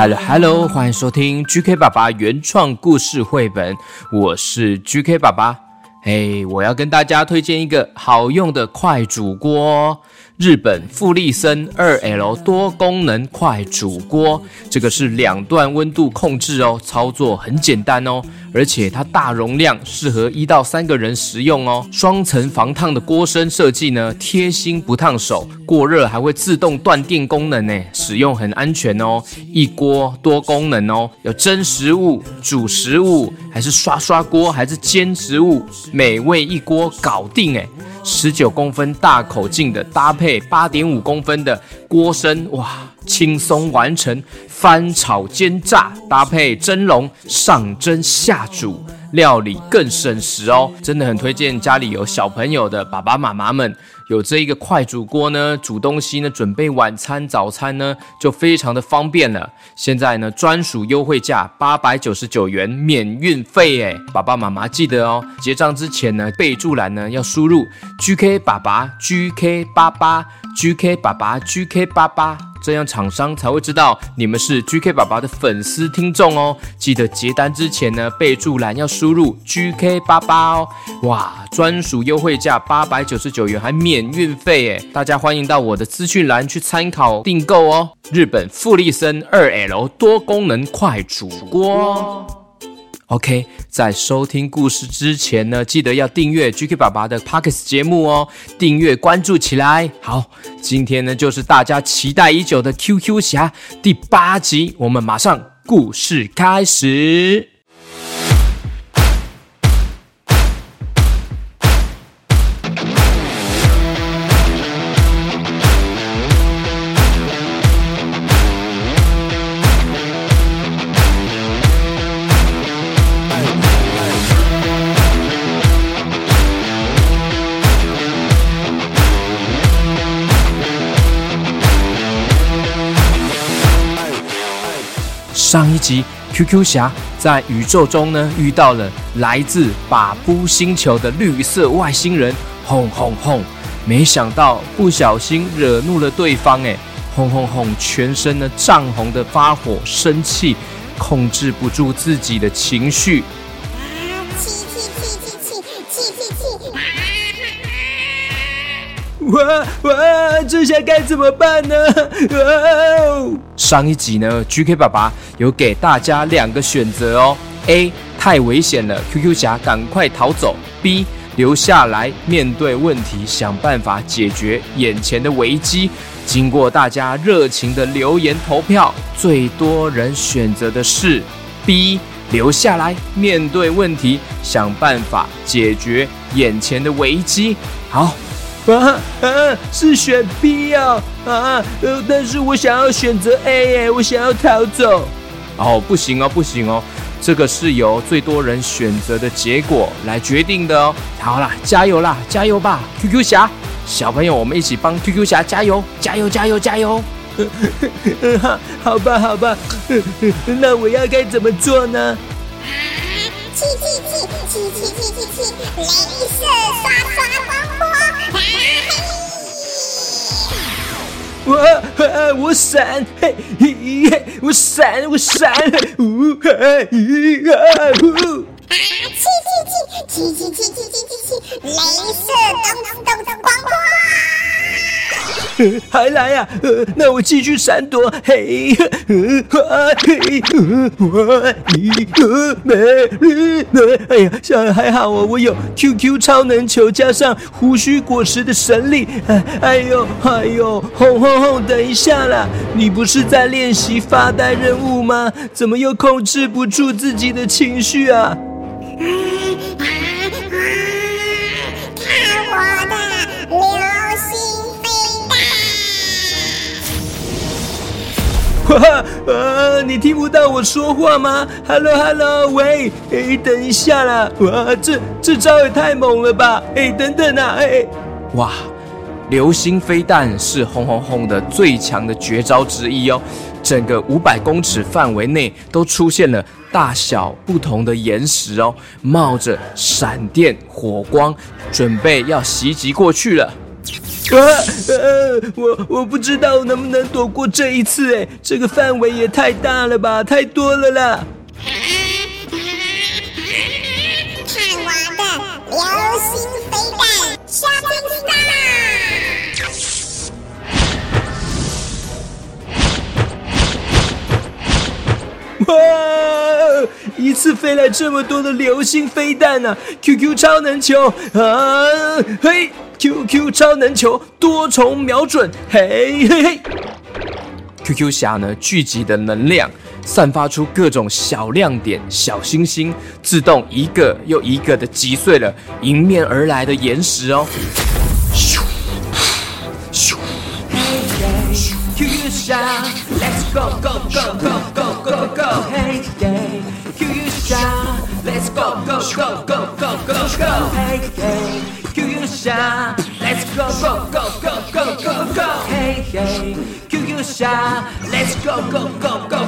Hello Hello，欢迎收听 GK 爸爸原创故事绘本，我是 GK 爸爸。嘿，我要跟大家推荐一个好用的快煮锅，日本富力森二 L 多功能快煮锅，这个是两段温度控制哦，操作很简单哦，而且它大容量，适合一到三个人食用哦。双层防烫的锅身设计呢，贴心不烫手，过热还会自动断电功能呢，使用很安全哦。一锅多功能哦，有蒸食物、煮食物，还是刷刷锅，还是煎食物，美味一锅搞定哎！十九公分大口径的搭配八点五公分的锅身，哇，轻松完成翻炒煎炸，搭配蒸笼上蒸下煮。料理更省时哦，真的很推荐家里有小朋友的爸爸妈妈们有这一个快煮锅呢，煮东西呢，准备晚餐、早餐呢就非常的方便了。现在呢专属优惠价八百九十九元，免运费哎，爸爸妈妈记得哦，结账之前呢备注栏呢要输入 GK 爸爸 GK 八八 GK 爸爸 GK 八八。这样厂商才会知道你们是 GK 爸爸的粉丝听众哦。记得结单之前呢，备注栏要输入 GK 八八哦。哇，专属优惠价八百九十九元，还免运费诶！大家欢迎到我的资讯栏去参考订购哦。日本富力森二 L 多功能快煮锅。OK，在收听故事之前呢，记得要订阅 GK 爸爸的 Pockets 节目哦，订阅关注起来。好，今天呢就是大家期待已久的 QQ 侠第八集，我们马上故事开始。上一集 QQ 侠在宇宙中呢遇到了来自把布星球的绿色外星人，轰轰轰！没想到不小心惹怒了对方，哎，轰轰轰！全身呢涨红的发火生气，控制不住自己的情绪。哇哇！这下该怎么办呢？哇、哦！上一集呢，GK 爸爸有给大家两个选择哦。A 太危险了，QQ 侠赶快逃走。B 留下来面对问题，想办法解决眼前的危机。经过大家热情的留言投票，最多人选择的是 B 留下来面对问题，想办法解决眼前的危机。好。啊啊！是选 B 哦啊！呃，但是我想要选择 A 耶，我想要逃走。哦，不行哦，不行哦，这个是由最多人选择的结果来决定的哦。好啦，加油啦，加油吧，QQ 侠！小朋友，我们一起帮 QQ 侠加油，加油，加油，加油！好，好吧，好吧，那我要该怎么做呢？气气七七七七七！镭射刷刷光波！我呃我闪，嘿嘿，我闪，我闪，呜嘿咦啊呜！啊！气气气气气气气气气气！镭射咚咚咚光波！还来呀、呃，那我继续闪躲，嘿，呃啊嘿，呃我一个美丽的，哎呀，像还好哦，我有 QQ 超能球加上胡须果实的神力，哎哎呦哎呦，轰轰轰！等一下啦，你不是在练习发呆任务吗？怎么又控制不住自己的情绪啊？哇，呃，你听不到我说话吗？Hello Hello，喂，哎，等一下啦！哇，这这招也太猛了吧！哎，等等啊，哎，哇，流星飞弹是轰轰轰的最强的绝招之一哦。整个五百公尺范围内都出现了大小不同的岩石哦，冒着闪电火光，准备要袭击过去了。哇，呃，我我不知道能不能躲过这一次，哎，这个范围也太大了吧，太多了啦！看我的流星飞弹，下进去啦！哇，一次飞来这么多的流星飞弹呢、q q 超能球啊，嘿，QQ 超能球多重瞄准，嘿嘿嘿。QQ 侠呢聚集的能量，散发出各种小亮点、小星星，自动一个又一个的击碎了迎面而来的岩石哦。咻咻 QQ 侠，Let's go go go go go go go，嘿耶！QQ 侠，Let's go go go go go go go，嘿耶 Kyusha, let's go, go, go, go, go, go, go. Hey, hey, Kyusha, let's go, go, go, go.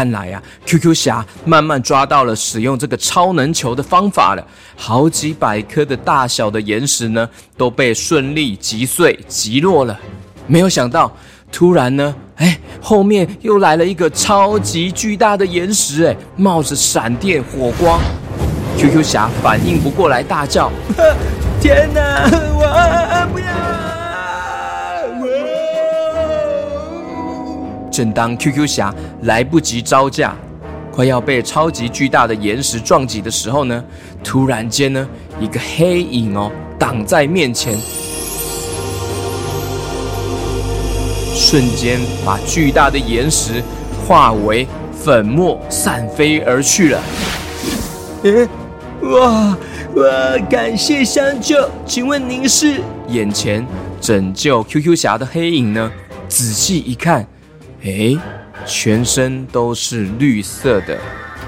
看来呀、QQ 侠慢慢抓到了使用这个超能球的方法了。好几百颗的大小的岩石呢，都被顺利击碎、击落了。没有想到，突然呢，哎，后面又来了一个超级巨大的岩石，哎，冒着闪电火光。QQ 侠反应不过来，大叫 天哪！我不要！正当 QQ 侠来不及招架，快要被超级巨大的岩石撞击的时候呢，突然间呢，一个黑影哦挡在面前，瞬间把巨大的岩石化为粉末，散飞而去了。诶，哇哇！感谢相救，请问您是？眼前拯救 QQ 侠的黑影呢，仔细一看，诶，全身都是绿色的，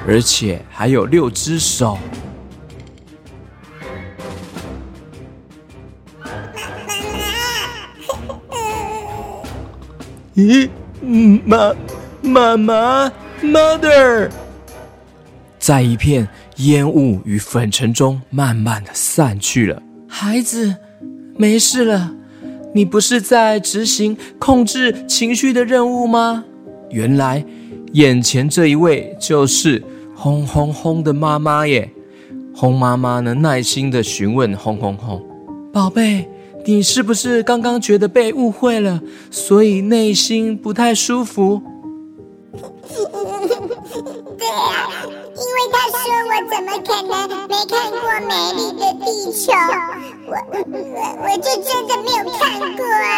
而且还有六只手。咦，妈妈妈 mother，在一片烟雾与粉尘中，慢慢的散去了。孩子，没事了，你不是在执行控制情绪的任务吗？原来，眼前这一位就是轰轰轰的妈妈耶！轰妈妈呢，耐心的询问轰轰轰：“宝贝，你是不是刚刚觉得被误会了，所以内心不太舒服？”对啊，因为他说我怎么可能没看过美丽的地球？我我我就真的没有看过啊！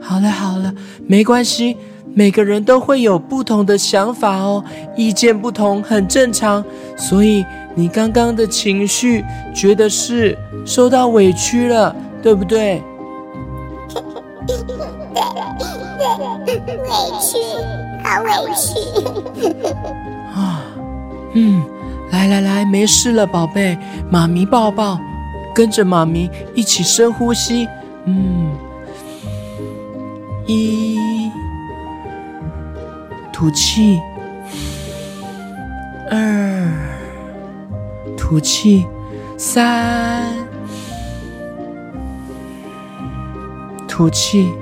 好了好了，没关系，每个人都会有不同的想法哦，意见不同很正常。所以你刚刚的情绪，觉得是受到委屈了，对不对？委屈，好委屈。啊，嗯，来来来，没事了，宝贝，妈咪抱抱，跟着妈咪一起深呼吸，嗯，一，吐气，二，吐气，三，吐气。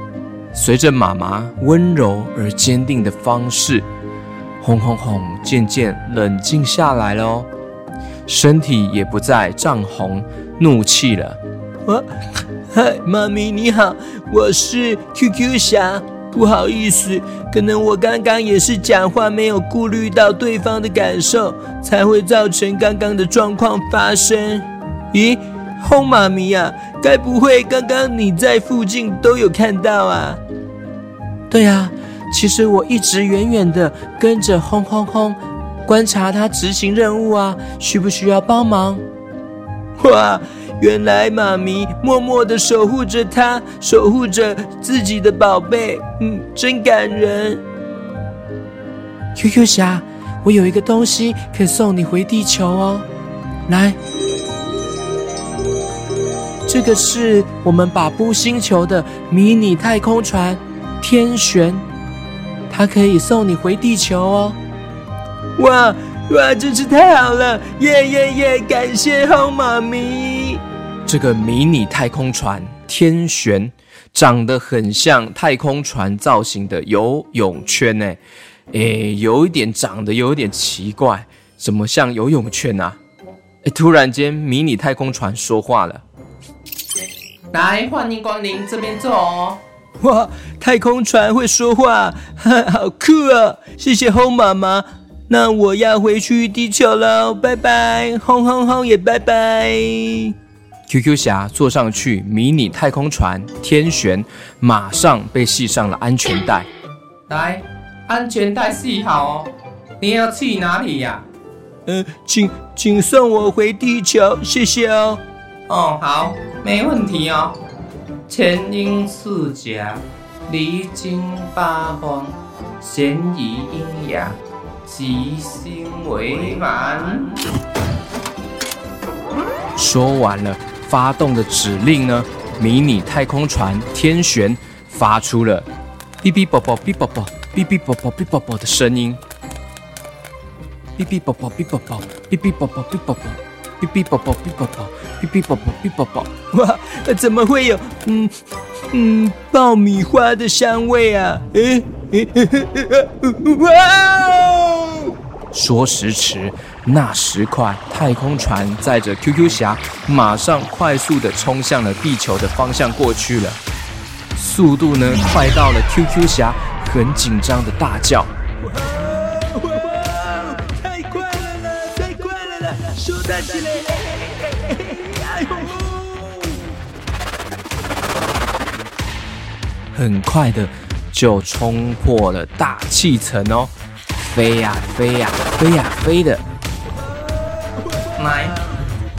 随着妈妈温柔而坚定的方式，轰轰轰渐渐冷静下来了哦，身体也不再涨红怒气了。我，嗨，妈咪你好，我是 QQ 侠。不好意思，可能我刚刚也是讲话没有顾虑到对方的感受，才会造成刚刚的状况发生。咦，轰妈咪啊，该不会刚刚你在附近都有看到啊？对啊，其实我一直远远的跟着轰轰轰，观察他执行任务啊，需不需要帮忙？哇！原来妈咪默默的守护着他，守护着自己的宝贝，嗯，真感人。Q Q 侠，我有一个东西可以送你回地球哦，来，这个是我们把布星球的迷你太空船天璇，它可以送你回地球哦。哇哇，真是太好了！耶耶耶，感谢好妈咪。这个迷你太空船天璇长得很像太空船造型的游泳圈呢，诶，有一点长得有点奇怪，怎么像游泳圈啊？诶，突然间迷你太空船说话了：“来，欢迎光临这边坐哦。”哇，太空船会说话，好酷啊！谢谢轰妈妈，那我要回去地球了，拜拜，轰轰轰也拜拜。QQ 侠坐上去迷你太空船天旋，马上被系上了安全带。来，安全带系好哦。你要去哪里呀？呃，请请送我回地球，谢谢哦。哦，好，没问题哦。前因四甲，离经八荒，咸宜阴阳，吉星为满。说完了。发动的指令呢？迷你太空船天璇发出了哔哔啵啵哔啵啵哔哔啵啵哔啵啵的声音。哔哔啵啵哔啵啵哔哔啵啵哔啵啵哔哔宝宝哔宝宝哔哔宝宝哔宝宝。哇，怎么会有嗯嗯爆米花的香味啊？诶诶哇！说时迟。那时快，太空船载着 QQ 侠，马上快速的冲向了地球的方向过去了。速度呢，快到了 QQ 侠很紧张的大叫：“！”很快的就冲破了大气层哦，飞呀飞呀飞呀飞的。来，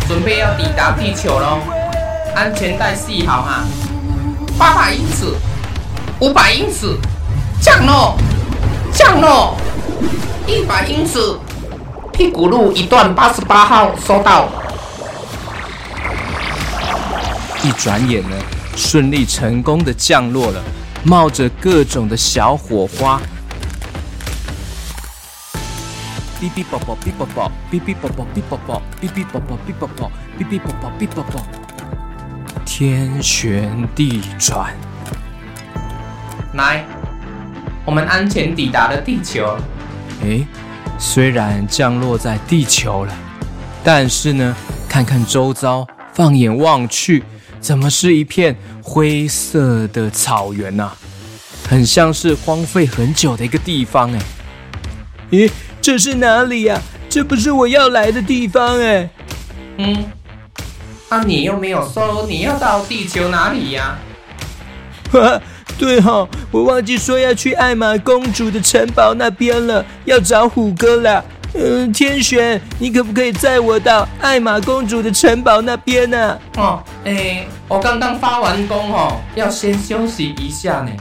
准备要抵达地球喽！安全带系好哈，八百英尺，五百英尺，降落，降落，一百英尺，屁股路一段八十八号收到。一转眼呢，顺利成功的降落了，冒着各种的小火花。哔哔啵啵哔啵啵，哔哔啵啵哔啵啵，哔哔啵啵哔啵啵，哔哔啵啵哔啵啵。天旋地转，来，我们安全抵达了地球。诶，虽然降落在地球了，但是呢，看看周遭，放眼望去，怎么是一片灰色的草原呐？很像是荒废很久的一个地方诶。咦？这是哪里呀？这不是我要来的地方哎。嗯，啊，你又没有说你要到地球哪里呀？哈，对哈，我忘记说要去艾玛公主的城堡那边了，要找虎哥了。嗯，天选，你可不可以载我到艾玛公主的城堡那边呢？哦，哎，我刚刚发完工哦，要先休息一下呢，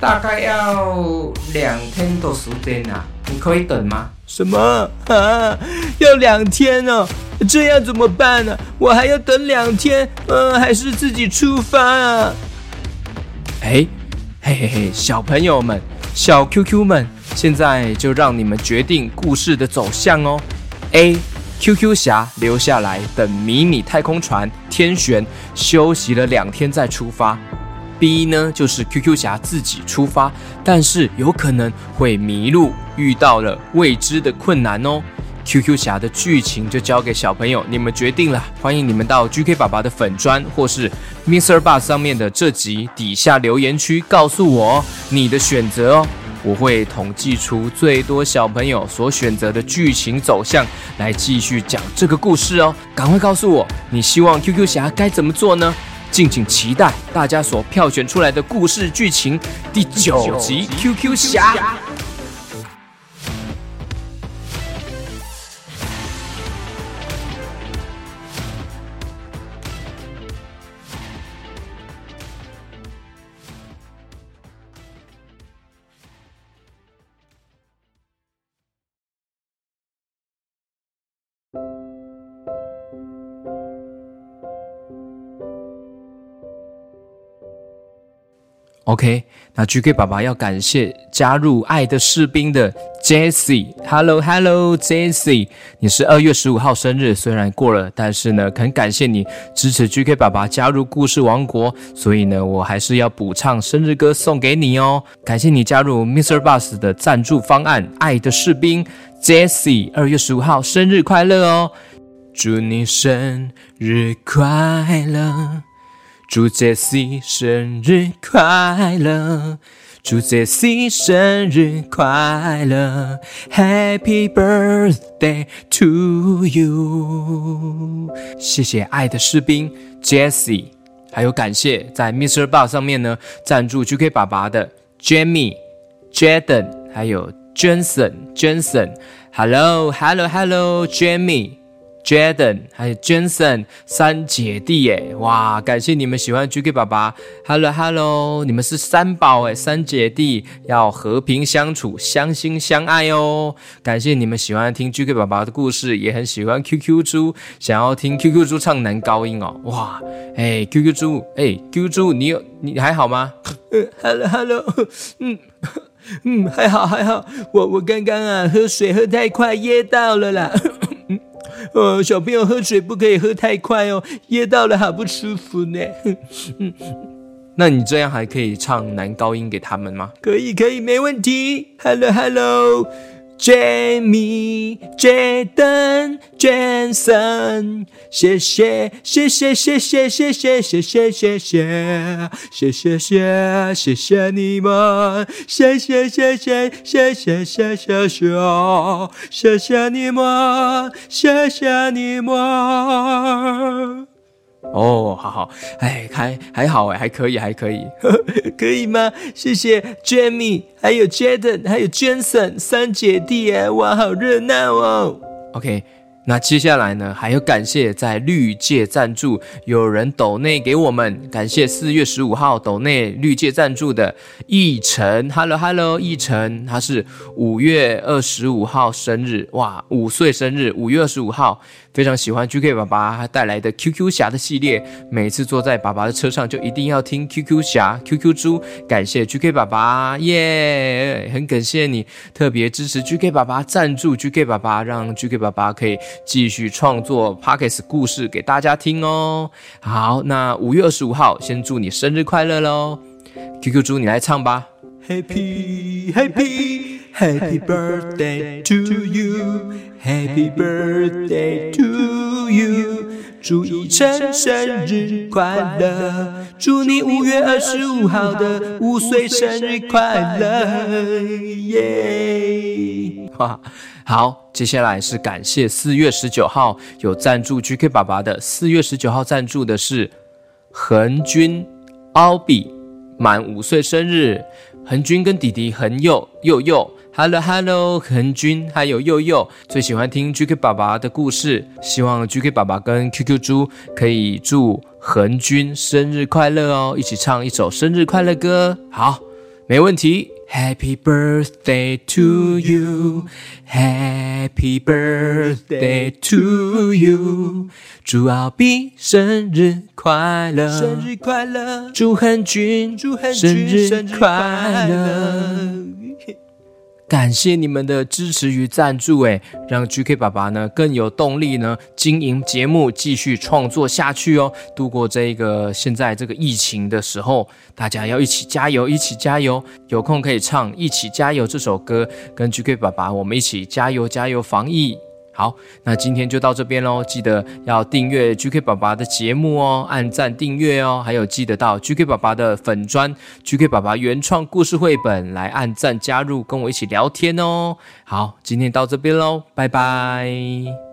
大概要两天的时间啊。你可以等吗？什么啊？要两天哦？这样怎么办呢？我还要等两天，呃，还是自己出发啊？哎，嘿嘿嘿，小朋友们，小 QQ 们，现在就让你们决定故事的走向哦。A，QQ 侠留下来等迷你太空船天璇休息了两天再出发。B 呢，就是 QQ 侠自己出发，但是有可能会迷路，遇到了未知的困难哦。QQ 侠的剧情就交给小朋友，你们决定了。欢迎你们到 GK 爸爸的粉砖或是 Mr. Bus 上面的这集底下留言区告诉我你的选择哦。我会统计出最多小朋友所选择的剧情走向，来继续讲这个故事哦。赶快告诉我，你希望 QQ 侠该怎么做呢？敬请期待大家所票选出来的故事剧情第九集 QQ 侠。OK，那 GK 爸爸要感谢加入爱的士兵的 Jesse，Hello Hello Jesse，你是二月十五号生日，虽然过了，但是呢，很感谢你支持 GK 爸爸加入故事王国，所以呢，我还是要补唱生日歌送给你哦。感谢你加入 Mr. Bus 的赞助方案，爱的士兵 Jesse，二月十五号生日快乐哦！祝你生日快乐。祝 Jessie 生日快乐！祝 Jessie 生日快乐！Happy birthday to you！谢谢爱的士兵 Jessie，还有感谢在 Mr. Bar 上面呢赞助 GK 爸爸的 Jamie、Jaden，还有 Jensen、Jensen。Hello，Hello，Hello，Jamie。Jaden 还有 Jensen 三姐弟耶，哇！感谢你们喜欢 GK 爸爸，Hello Hello，你们是三宝哎，三姐弟要和平相处，相亲相爱哦。感谢你们喜欢听 GK 爸爸的故事，也很喜欢 QQ 猪，想要听 QQ 猪唱男高音哦，哇！哎，QQ 猪，哎，QQ 猪，你有你还好吗？，Hello Hello，嗯 嗯，还好还好，我我刚刚啊喝水喝太快噎到了啦。呃，小朋友喝水不可以喝太快哦，噎到了好不舒服呢。嗯，那你这样还可以唱男高音给他们吗？可以，可以，没问题。Hello，Hello。Jamie、Jaden、Jensen，谢谢谢谢谢谢谢谢谢谢谢谢谢谢谢谢谢你们，谢谢谢谢谢谢谢谢谢谢谢你们，谢谢你们。哦，好好，哎，还还好哎，还可以，还可以，可以吗？谢谢 Jamie，还有 Jaden，还有 Jensen 三姐弟哎，哇，好热闹哦。OK。那接下来呢？还要感谢在绿界赞助，有人抖内给我们，感谢四月十五号抖内绿界赞助的奕晨，Hello Hello，奕晨，他是五月二十五号生日，哇，五岁生日，五月二十五号，非常喜欢 GK 爸爸带来的 QQ 侠的系列，每次坐在爸爸的车上就一定要听 QQ 侠，QQ 猪，感谢 GK 爸爸，耶，很感谢你特别支持 GK 爸爸赞助 GK 爸爸，让 GK 爸爸可以。继续创作 Pockets 故事给大家听哦。好，那五月二十五号，先祝你生日快乐喽！QQ 猪，你来唱吧。Happy Happy Happy Birthday to you Happy Birthday to you 祝一晨生日快乐，祝你五月二十五号的五岁生日快乐，耶！哈。好，接下来是感谢四月十九号有赞助 GK 爸爸的。四月十九号赞助的是恒君、奥比，满五岁生日。恒君跟弟弟恒佑佑佑，Hello Hello，恒君还有佑佑最喜欢听 GK 爸爸的故事，希望 GK 爸爸跟 QQ 猪可以祝恒君生日快乐哦，一起唱一首生日快乐歌。好，没问题。Happy birthday to you, Happy birthday to you，祝奥比生日快乐，生日快乐，祝恒君生日快乐。感谢你们的支持与赞助，诶，让 GK 爸爸呢更有动力呢经营节目，继续创作下去哦。度过这个现在这个疫情的时候，大家要一起加油，一起加油。有空可以唱《一起加油》这首歌，跟 GK 爸爸我们一起加油加油，防疫好，那今天就到这边喽，记得要订阅 GK 爸爸的节目哦，按赞订阅哦，还有记得到 GK 爸爸的粉砖 GK 爸爸原创故事绘本来按赞加入，跟我一起聊天哦。好，今天到这边喽，拜拜。